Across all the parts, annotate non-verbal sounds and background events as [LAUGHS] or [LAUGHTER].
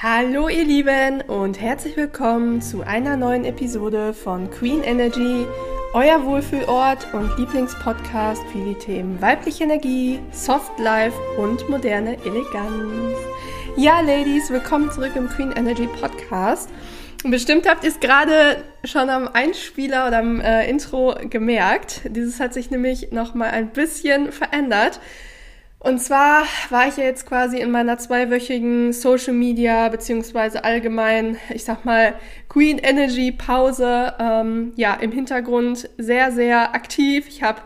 Hallo ihr Lieben und herzlich willkommen zu einer neuen Episode von Queen Energy, euer Wohlfühlort und Lieblingspodcast für die Themen weibliche Energie, Soft Life und moderne Eleganz. Ja, Ladies, willkommen zurück im Queen Energy Podcast. Bestimmt habt ihr es gerade schon am Einspieler oder am äh, Intro gemerkt. Dieses hat sich nämlich noch mal ein bisschen verändert. Und zwar war ich ja jetzt quasi in meiner zweiwöchigen Social Media beziehungsweise allgemein, ich sag mal, Queen Energy Pause, ähm, ja, im Hintergrund sehr, sehr aktiv. Ich habe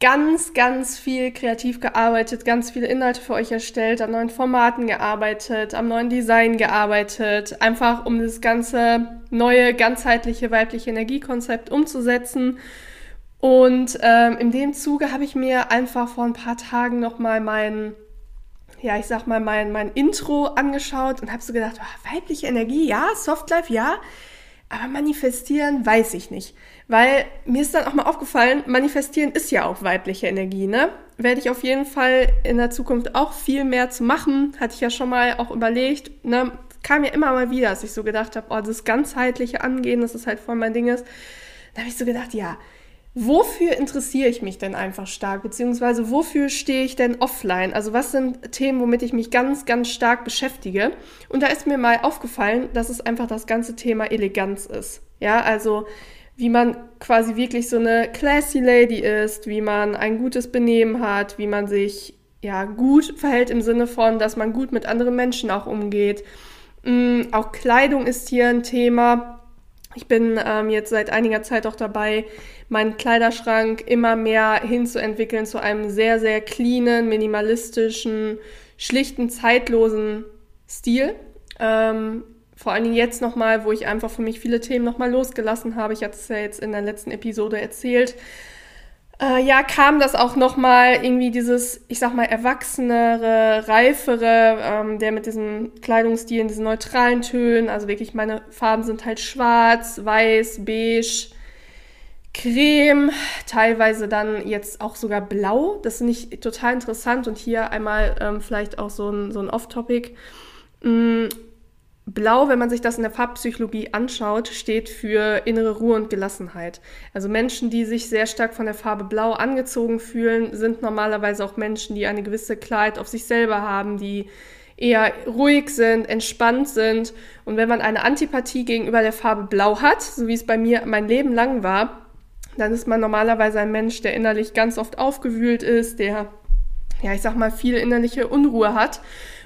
ganz, ganz viel kreativ gearbeitet, ganz viele Inhalte für euch erstellt, an neuen Formaten gearbeitet, am neuen Design gearbeitet, einfach um das ganze neue, ganzheitliche weibliche Energiekonzept umzusetzen und ähm, in dem Zuge habe ich mir einfach vor ein paar Tagen nochmal mein, ja, ich sag mal, mein, mein Intro angeschaut und habe so gedacht, oh, weibliche Energie, ja, Softlife, ja, aber manifestieren weiß ich nicht. Weil mir ist dann auch mal aufgefallen, manifestieren ist ja auch weibliche Energie, ne? Werde ich auf jeden Fall in der Zukunft auch viel mehr zu machen. Hatte ich ja schon mal auch überlegt, ne? Kam ja immer mal wieder, dass ich so gedacht habe, oh, das ganzheitliche Angehen, das ist halt voll mein Ding ist. Da habe ich so gedacht, ja, wofür interessiere ich mich denn einfach stark, beziehungsweise wofür stehe ich denn offline? Also was sind Themen, womit ich mich ganz, ganz stark beschäftige? Und da ist mir mal aufgefallen, dass es einfach das ganze Thema Eleganz ist. Ja, also wie man quasi wirklich so eine classy Lady ist, wie man ein gutes Benehmen hat, wie man sich ja gut verhält im Sinne von, dass man gut mit anderen Menschen auch umgeht. Mhm, auch Kleidung ist hier ein Thema. Ich bin ähm, jetzt seit einiger Zeit auch dabei, meinen Kleiderschrank immer mehr hinzuentwickeln zu einem sehr, sehr cleanen, minimalistischen, schlichten, zeitlosen Stil. Ähm, vor allen Dingen jetzt nochmal, wo ich einfach für mich viele Themen nochmal losgelassen habe. Ich hatte es ja jetzt in der letzten Episode erzählt. Äh, ja, kam das auch nochmal irgendwie dieses, ich sag mal, erwachsenere, reifere, ähm, der mit diesem Kleidungsstil, diesen neutralen Tönen, also wirklich meine Farben sind halt schwarz, weiß, beige, Creme, teilweise dann jetzt auch sogar blau. Das finde ich total interessant und hier einmal ähm, vielleicht auch so ein, so ein Off-Topic. Mm, blau, wenn man sich das in der Farbpsychologie anschaut, steht für innere Ruhe und Gelassenheit. Also Menschen, die sich sehr stark von der Farbe blau angezogen fühlen, sind normalerweise auch Menschen, die eine gewisse Klarheit auf sich selber haben, die eher ruhig sind, entspannt sind. Und wenn man eine Antipathie gegenüber der Farbe blau hat, so wie es bei mir mein Leben lang war, dann ist man normalerweise ein Mensch, der innerlich ganz oft aufgewühlt ist, der, ja, ich sag mal, viel innerliche Unruhe hat.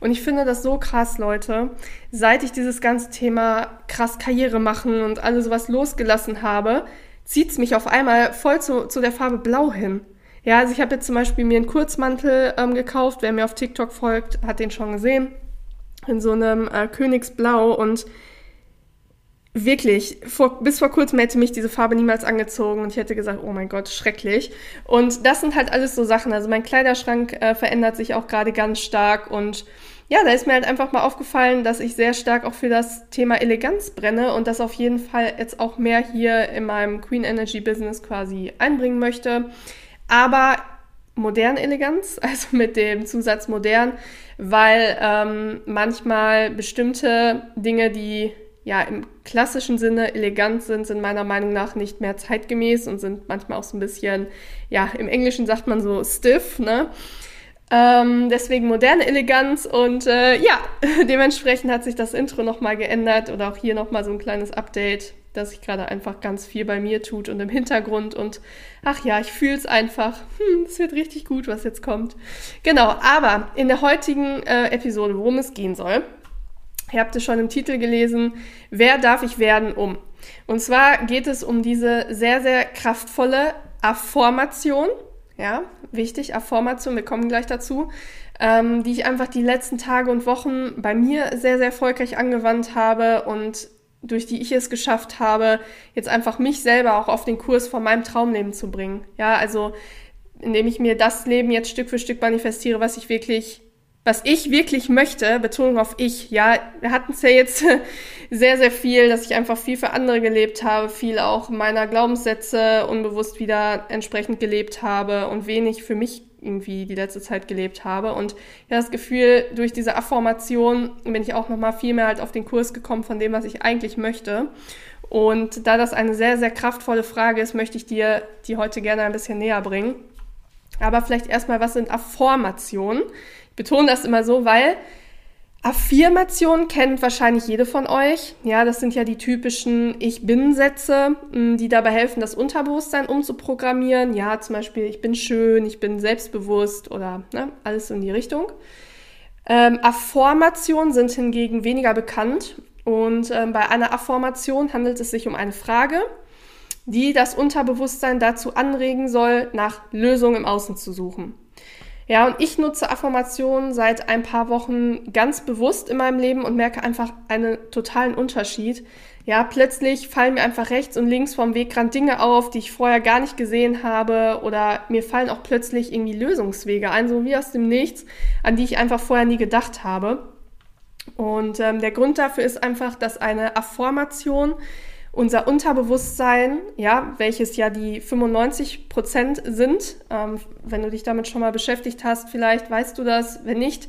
Und ich finde das so krass, Leute. Seit ich dieses ganze Thema krass Karriere machen und alles sowas losgelassen habe, zieht's mich auf einmal voll zu, zu der Farbe Blau hin. Ja, also ich habe jetzt zum Beispiel mir einen Kurzmantel ähm, gekauft. Wer mir auf TikTok folgt, hat den schon gesehen. In so einem äh, Königsblau und wirklich, vor, bis vor kurzem hätte mich diese Farbe niemals angezogen und ich hätte gesagt, oh mein Gott, schrecklich. Und das sind halt alles so Sachen. Also mein Kleiderschrank äh, verändert sich auch gerade ganz stark und ja, da ist mir halt einfach mal aufgefallen, dass ich sehr stark auch für das Thema Eleganz brenne und das auf jeden Fall jetzt auch mehr hier in meinem Queen Energy Business quasi einbringen möchte. Aber moderne Eleganz, [LAUGHS] also mit dem Zusatz modern, weil ähm, manchmal bestimmte Dinge, die ja im klassischen Sinne elegant sind, sind meiner Meinung nach nicht mehr zeitgemäß und sind manchmal auch so ein bisschen, ja, im Englischen sagt man so stiff, ne? Ähm, deswegen moderne Eleganz und äh, ja, [LAUGHS] dementsprechend hat sich das Intro nochmal geändert oder auch hier nochmal so ein kleines Update, dass sich gerade einfach ganz viel bei mir tut und im Hintergrund und ach ja, ich fühle es einfach. Hm, es wird richtig gut, was jetzt kommt. Genau, aber in der heutigen äh, Episode, worum es gehen soll, Ihr habt es schon im Titel gelesen, wer darf ich werden um? Und zwar geht es um diese sehr, sehr kraftvolle Affirmation. Ja, wichtig, Affirmation, wir kommen gleich dazu, ähm, die ich einfach die letzten Tage und Wochen bei mir sehr, sehr erfolgreich angewandt habe und durch die ich es geschafft habe, jetzt einfach mich selber auch auf den Kurs von meinem Traumleben zu bringen. Ja, also indem ich mir das Leben jetzt Stück für Stück manifestiere, was ich wirklich was ich wirklich möchte, Betonung auf ich, ja, wir hatten es ja jetzt [LAUGHS] sehr, sehr viel, dass ich einfach viel für andere gelebt habe, viel auch meiner Glaubenssätze unbewusst wieder entsprechend gelebt habe und wenig für mich irgendwie die letzte Zeit gelebt habe. Und ja, das Gefühl, durch diese Affirmation bin ich auch nochmal viel mehr halt auf den Kurs gekommen von dem, was ich eigentlich möchte. Und da das eine sehr, sehr kraftvolle Frage ist, möchte ich dir die heute gerne ein bisschen näher bringen. Aber vielleicht erstmal, was sind Affirmationen? Betone das immer so, weil Affirmationen kennt wahrscheinlich jede von euch. Ja, das sind ja die typischen Ich bin-Sätze, hm, die dabei helfen, das Unterbewusstsein umzuprogrammieren. Ja, zum Beispiel, ich bin schön, ich bin selbstbewusst oder ne, alles in die Richtung. Ähm, Affirmationen sind hingegen weniger bekannt. Und ähm, bei einer Affirmation handelt es sich um eine Frage, die das Unterbewusstsein dazu anregen soll, nach Lösungen im Außen zu suchen. Ja, und ich nutze Affirmationen seit ein paar Wochen ganz bewusst in meinem Leben und merke einfach einen totalen Unterschied. Ja, plötzlich fallen mir einfach rechts und links vom Wegrand Dinge auf, die ich vorher gar nicht gesehen habe oder mir fallen auch plötzlich irgendwie Lösungswege ein, so wie aus dem Nichts, an die ich einfach vorher nie gedacht habe. Und ähm, der Grund dafür ist einfach, dass eine Affirmation unser Unterbewusstsein, ja, welches ja die 95 Prozent sind, ähm, wenn du dich damit schon mal beschäftigt hast, vielleicht weißt du das, wenn nicht,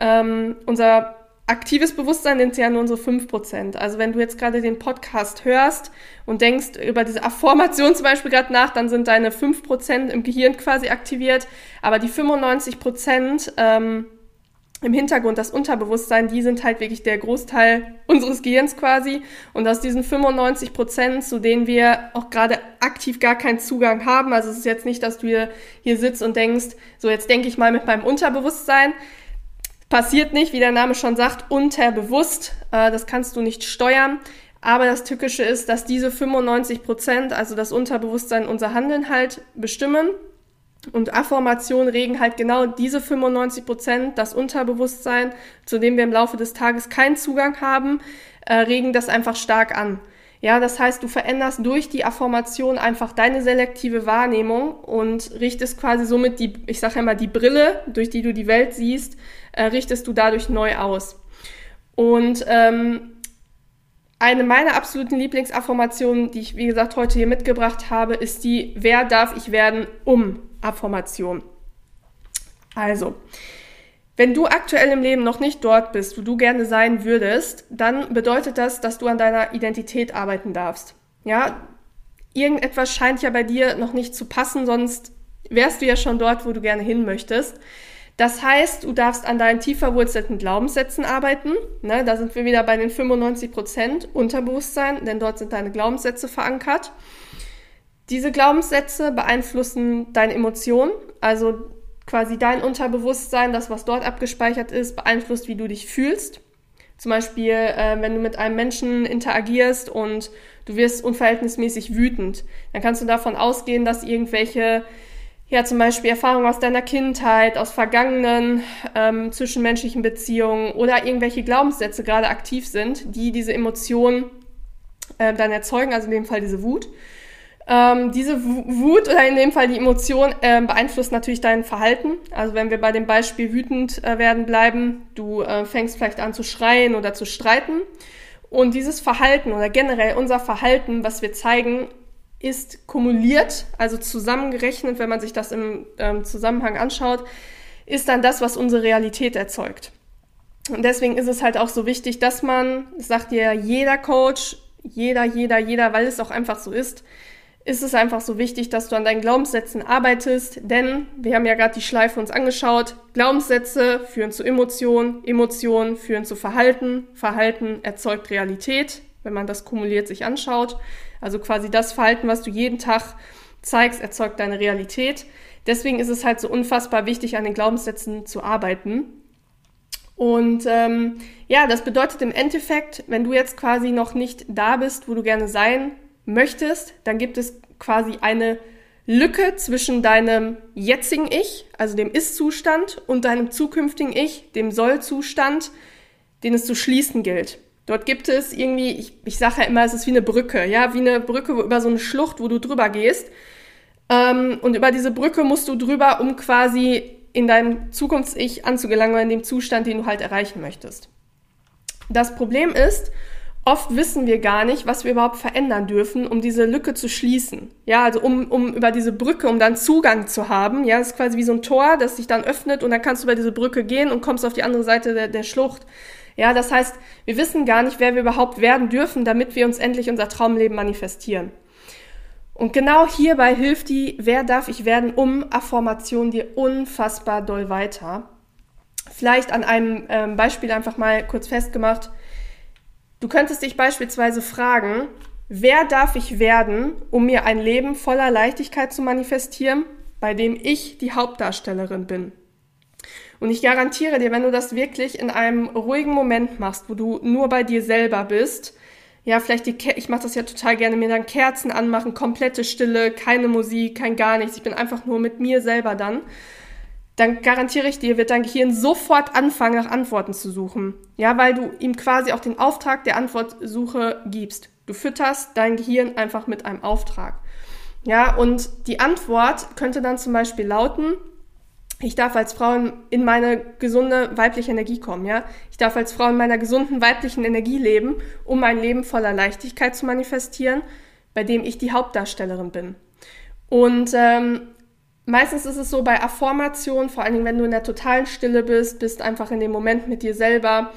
ähm, unser aktives Bewusstsein sind ja nur unsere 5 Prozent. Also wenn du jetzt gerade den Podcast hörst und denkst über diese Affirmation zum Beispiel gerade nach, dann sind deine 5 Prozent im Gehirn quasi aktiviert, aber die 95 Prozent, ähm, im Hintergrund, das Unterbewusstsein, die sind halt wirklich der Großteil unseres Gehirns quasi. Und aus diesen 95 Prozent, zu denen wir auch gerade aktiv gar keinen Zugang haben, also es ist jetzt nicht, dass du hier, hier sitzt und denkst, so jetzt denke ich mal mit meinem Unterbewusstsein. Passiert nicht, wie der Name schon sagt, unterbewusst. Äh, das kannst du nicht steuern. Aber das Tückische ist, dass diese 95 Prozent, also das Unterbewusstsein, unser Handeln halt bestimmen und Affirmationen regen halt genau diese 95 Prozent, das Unterbewusstsein, zu dem wir im Laufe des Tages keinen Zugang haben, äh, regen das einfach stark an. Ja, das heißt, du veränderst durch die Affirmation einfach deine selektive Wahrnehmung und richtest quasi somit die, ich sage immer, die Brille, durch die du die Welt siehst, äh, richtest du dadurch neu aus. Und ähm, eine meiner absoluten Lieblingsaffirmationen, die ich, wie gesagt, heute hier mitgebracht habe, ist die, wer darf ich werden, um Affirmation. Also, wenn du aktuell im Leben noch nicht dort bist, wo du gerne sein würdest, dann bedeutet das, dass du an deiner Identität arbeiten darfst. Ja, irgendetwas scheint ja bei dir noch nicht zu passen, sonst wärst du ja schon dort, wo du gerne hin möchtest. Das heißt, du darfst an deinen tief verwurzelten Glaubenssätzen arbeiten. Ne, da sind wir wieder bei den 95 Prozent Unterbewusstsein, denn dort sind deine Glaubenssätze verankert. Diese Glaubenssätze beeinflussen deine Emotionen, also quasi dein Unterbewusstsein, das, was dort abgespeichert ist, beeinflusst, wie du dich fühlst. Zum Beispiel, äh, wenn du mit einem Menschen interagierst und du wirst unverhältnismäßig wütend, dann kannst du davon ausgehen, dass irgendwelche, ja zum Beispiel Erfahrungen aus deiner Kindheit, aus vergangenen ähm, zwischenmenschlichen Beziehungen oder irgendwelche Glaubenssätze gerade aktiv sind, die diese Emotionen äh, dann erzeugen, also in dem Fall diese Wut. Ähm, diese Wut oder in dem Fall die Emotion äh, beeinflusst natürlich dein Verhalten. Also wenn wir bei dem Beispiel wütend äh, werden bleiben, du äh, fängst vielleicht an zu schreien oder zu streiten. Und dieses Verhalten oder generell unser Verhalten, was wir zeigen, ist kumuliert, also zusammengerechnet, wenn man sich das im ähm, Zusammenhang anschaut, ist dann das, was unsere Realität erzeugt. Und deswegen ist es halt auch so wichtig, dass man, das sagt ja jeder Coach, jeder, jeder, jeder, weil es auch einfach so ist, ist es einfach so wichtig, dass du an deinen Glaubenssätzen arbeitest, denn wir haben ja gerade die Schleife uns angeschaut. Glaubenssätze führen zu Emotionen, Emotionen führen zu Verhalten, Verhalten erzeugt Realität, wenn man das kumuliert sich anschaut. Also quasi das Verhalten, was du jeden Tag zeigst, erzeugt deine Realität. Deswegen ist es halt so unfassbar wichtig, an den Glaubenssätzen zu arbeiten. Und ähm, ja, das bedeutet im Endeffekt, wenn du jetzt quasi noch nicht da bist, wo du gerne sein möchtest, dann gibt es quasi eine Lücke zwischen deinem jetzigen Ich, also dem Ist-Zustand, und deinem zukünftigen Ich, dem Soll-Zustand, den es zu schließen gilt. Dort gibt es irgendwie, ich, ich sage ja immer, es ist wie eine Brücke, ja, wie eine Brücke über so eine Schlucht, wo du drüber gehst. Ähm, und über diese Brücke musst du drüber, um quasi in deinem Zukunfts-Ich anzugelangen, in dem Zustand, den du halt erreichen möchtest. Das Problem ist, oft wissen wir gar nicht, was wir überhaupt verändern dürfen, um diese Lücke zu schließen. Ja, also um, um über diese Brücke, um dann Zugang zu haben. Ja, das ist quasi wie so ein Tor, das sich dann öffnet und dann kannst du über diese Brücke gehen und kommst auf die andere Seite der, der Schlucht. Ja, das heißt, wir wissen gar nicht, wer wir überhaupt werden dürfen, damit wir uns endlich unser Traumleben manifestieren. Und genau hierbei hilft die Wer darf ich werden um Affirmation dir unfassbar doll weiter. Vielleicht an einem ähm, Beispiel einfach mal kurz festgemacht. Du könntest dich beispielsweise fragen, wer darf ich werden, um mir ein Leben voller Leichtigkeit zu manifestieren, bei dem ich die Hauptdarstellerin bin? Und ich garantiere dir, wenn du das wirklich in einem ruhigen Moment machst, wo du nur bei dir selber bist, ja, vielleicht die, ich mache das ja total gerne, mir dann Kerzen anmachen, komplette Stille, keine Musik, kein gar nichts, ich bin einfach nur mit mir selber dann, dann garantiere ich dir, wird dein Gehirn sofort anfangen, nach Antworten zu suchen. Ja, weil du ihm quasi auch den Auftrag der Antwortsuche gibst. Du fütterst dein Gehirn einfach mit einem Auftrag. Ja, und die Antwort könnte dann zum Beispiel lauten, ich darf als Frau in meine gesunde weibliche Energie kommen, ja. Ich darf als Frau in meiner gesunden weiblichen Energie leben, um mein Leben voller Leichtigkeit zu manifestieren, bei dem ich die Hauptdarstellerin bin. Und ähm, meistens ist es so bei Affirmation, vor allen Dingen, wenn du in der totalen Stille bist, bist einfach in dem Moment mit dir selber,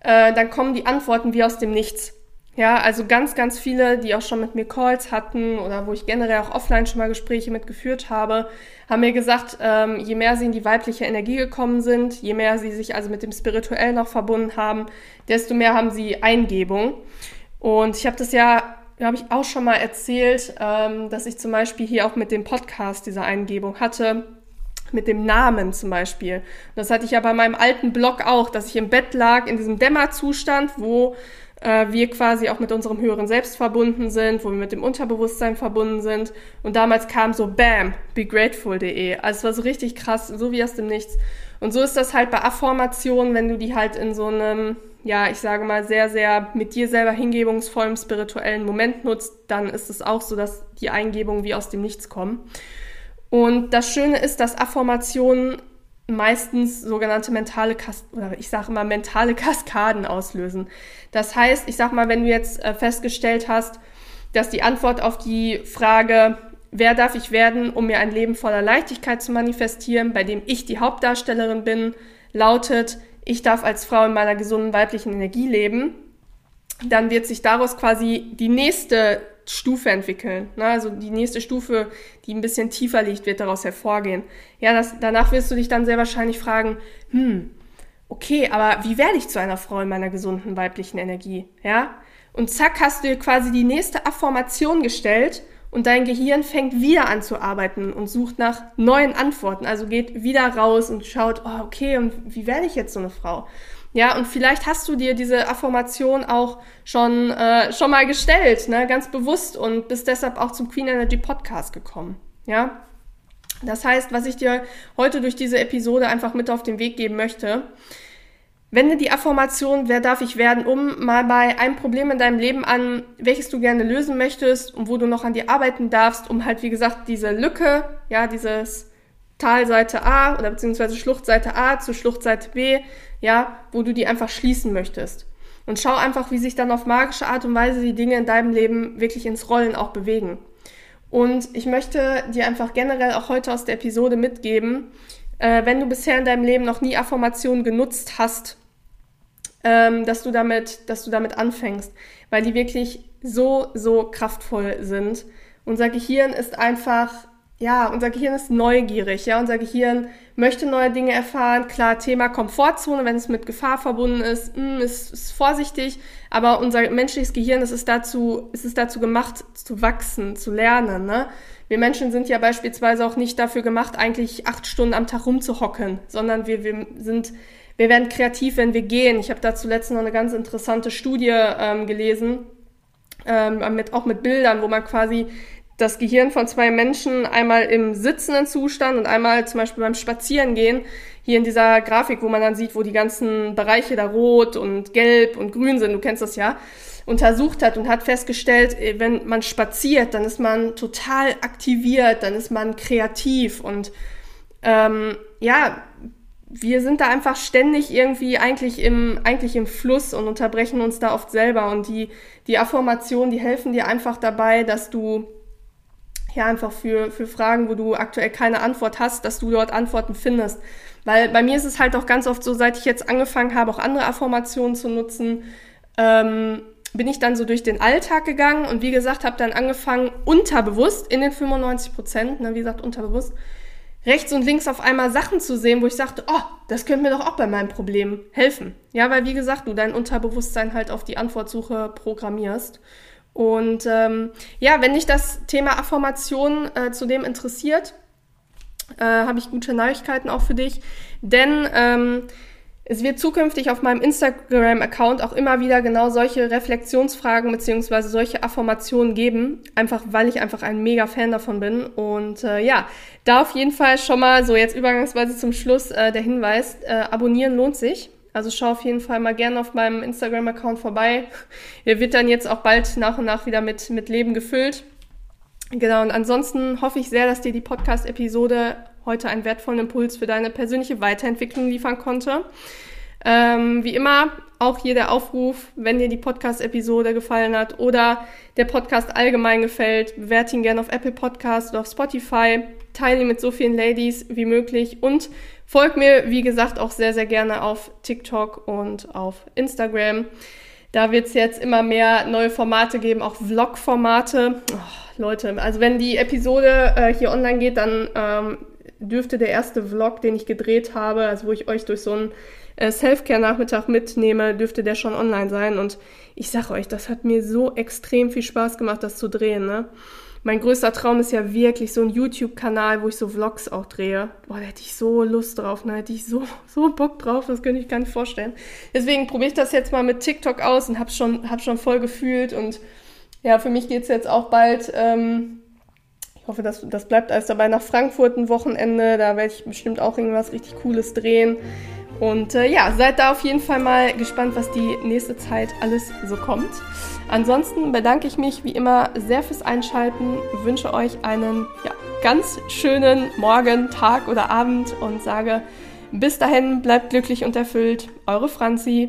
äh, dann kommen die Antworten wie aus dem Nichts. Ja, also ganz, ganz viele, die auch schon mit mir Calls hatten oder wo ich generell auch offline schon mal Gespräche mitgeführt habe, haben mir gesagt, ähm, je mehr sie in die weibliche Energie gekommen sind, je mehr sie sich also mit dem Spirituellen noch verbunden haben, desto mehr haben sie Eingebung. Und ich habe das ja, habe ich auch schon mal erzählt, ähm, dass ich zum Beispiel hier auch mit dem Podcast diese Eingebung hatte mit dem Namen zum Beispiel. Das hatte ich ja bei meinem alten Blog auch, dass ich im Bett lag in diesem Dämmerzustand, wo äh, wir quasi auch mit unserem höheren Selbst verbunden sind, wo wir mit dem Unterbewusstsein verbunden sind. Und damals kam so Bam, begrateful.de. Also es war so richtig krass, so wie aus dem Nichts. Und so ist das halt bei Affirmationen, wenn du die halt in so einem, ja, ich sage mal, sehr, sehr mit dir selber hingebungsvollen spirituellen Moment nutzt, dann ist es auch so, dass die Eingebungen wie aus dem Nichts kommen. Und das Schöne ist, dass Affirmationen meistens sogenannte mentale Kas oder ich sage mal mentale [LAUGHS] Kaskaden auslösen. Das heißt, ich sag mal, wenn du jetzt äh, festgestellt hast, dass die Antwort auf die Frage, wer darf ich werden, um mir ein Leben voller Leichtigkeit zu manifestieren, bei dem ich die Hauptdarstellerin bin, lautet, ich darf als Frau in meiner gesunden weiblichen Energie leben, dann wird sich daraus quasi die nächste Stufe entwickeln. Ne? Also die nächste Stufe, die ein bisschen tiefer liegt, wird daraus hervorgehen. Ja, das, danach wirst du dich dann sehr wahrscheinlich fragen, hm, okay, aber wie werde ich zu einer Frau in meiner gesunden weiblichen Energie? Ja? Und zack, hast du dir quasi die nächste Affirmation gestellt und dein Gehirn fängt wieder an zu arbeiten und sucht nach neuen Antworten. Also geht wieder raus und schaut, oh, okay, und wie werde ich jetzt so eine Frau? Ja, und vielleicht hast du dir diese Affirmation auch schon, äh, schon mal gestellt, ne, ganz bewusst und bist deshalb auch zum Queen Energy Podcast gekommen. Ja, das heißt, was ich dir heute durch diese Episode einfach mit auf den Weg geben möchte, wende die Affirmation, wer darf ich werden, um mal bei einem Problem in deinem Leben an, welches du gerne lösen möchtest und wo du noch an dir arbeiten darfst, um halt, wie gesagt, diese Lücke, ja, dieses Talseite A oder beziehungsweise Schluchtseite A zu Schluchtseite B, ja, wo du die einfach schließen möchtest. Und schau einfach, wie sich dann auf magische Art und Weise die Dinge in deinem Leben wirklich ins Rollen auch bewegen. Und ich möchte dir einfach generell auch heute aus der Episode mitgeben, äh, wenn du bisher in deinem Leben noch nie Affirmationen genutzt hast, ähm, dass du damit, dass du damit anfängst, weil die wirklich so, so kraftvoll sind. Unser Gehirn ist einfach ja, unser Gehirn ist neugierig, ja, unser Gehirn möchte neue Dinge erfahren. Klar, Thema Komfortzone, wenn es mit Gefahr verbunden ist, mh, hm, ist, ist vorsichtig, aber unser menschliches Gehirn ist es dazu, ist es dazu gemacht, zu wachsen, zu lernen, ne? Wir Menschen sind ja beispielsweise auch nicht dafür gemacht, eigentlich acht Stunden am Tag rumzuhocken, sondern wir, wir sind, wir werden kreativ, wenn wir gehen. Ich habe dazu letztens noch eine ganz interessante Studie ähm, gelesen, ähm, mit, auch mit Bildern, wo man quasi das Gehirn von zwei Menschen einmal im sitzenden Zustand und einmal zum Beispiel beim Spazierengehen, hier in dieser Grafik, wo man dann sieht, wo die ganzen Bereiche da rot und gelb und grün sind, du kennst das ja, untersucht hat und hat festgestellt, äh, wenn man spaziert, dann ist man total aktiviert, dann ist man kreativ und ähm, ja, wir sind da einfach ständig irgendwie eigentlich im, eigentlich im Fluss und unterbrechen uns da oft selber. Und die, die Affirmationen, die helfen dir einfach dabei, dass du ja einfach für, für Fragen, wo du aktuell keine Antwort hast, dass du dort Antworten findest. Weil bei mir ist es halt auch ganz oft so, seit ich jetzt angefangen habe, auch andere Affirmationen zu nutzen, ähm, bin ich dann so durch den Alltag gegangen und wie gesagt, habe dann angefangen, unterbewusst in den 95 Prozent, ne, wie gesagt, unterbewusst, rechts und links auf einmal Sachen zu sehen, wo ich sagte, oh, das könnte mir doch auch bei meinem Problem helfen. Ja, weil wie gesagt, du dein Unterbewusstsein halt auf die Antwortsuche programmierst. Und ähm, ja, wenn dich das Thema Affirmation äh, zudem interessiert, äh, habe ich gute Neuigkeiten auch für dich. Denn ähm, es wird zukünftig auf meinem Instagram-Account auch immer wieder genau solche Reflexionsfragen beziehungsweise solche Affirmationen geben, einfach weil ich einfach ein mega Fan davon bin. Und äh, ja, da auf jeden Fall schon mal so jetzt übergangsweise zum Schluss äh, der Hinweis, äh, abonnieren lohnt sich. Also schau auf jeden Fall mal gerne auf meinem Instagram-Account vorbei. [LAUGHS] Er wird dann jetzt auch bald nach und nach wieder mit, mit Leben gefüllt. Genau, und ansonsten hoffe ich sehr, dass dir die Podcast-Episode heute einen wertvollen Impuls für deine persönliche Weiterentwicklung liefern konnte. Ähm, wie immer, auch hier der Aufruf, wenn dir die Podcast-Episode gefallen hat oder der Podcast allgemein gefällt, bewerte ihn gerne auf Apple Podcast oder auf Spotify, teile ihn mit so vielen Ladies wie möglich und Folgt mir, wie gesagt, auch sehr, sehr gerne auf TikTok und auf Instagram. Da wird es jetzt immer mehr neue Formate geben, auch Vlog-Formate. Oh, Leute, also wenn die Episode äh, hier online geht, dann ähm, dürfte der erste Vlog, den ich gedreht habe, also wo ich euch durch so einen äh, Selfcare-Nachmittag mitnehme, dürfte der schon online sein. Und ich sag euch, das hat mir so extrem viel Spaß gemacht, das zu drehen. Ne? mein größter Traum ist ja wirklich so ein YouTube-Kanal, wo ich so Vlogs auch drehe. Boah, da hätte ich so Lust drauf, da hätte ich so, [LAUGHS] so Bock drauf, das könnte ich gar nicht vorstellen. Deswegen probiere ich das jetzt mal mit TikTok aus und habe schon, hab schon voll gefühlt. Und ja, für mich geht es jetzt auch bald, ähm, ich hoffe, das, das bleibt alles dabei, nach Frankfurt ein Wochenende. Da werde ich bestimmt auch irgendwas richtig Cooles drehen. Und äh, ja, seid da auf jeden Fall mal gespannt, was die nächste Zeit alles so kommt. Ansonsten bedanke ich mich wie immer sehr fürs Einschalten, wünsche euch einen ja, ganz schönen Morgen, Tag oder Abend und sage bis dahin, bleibt glücklich und erfüllt. Eure Franzi.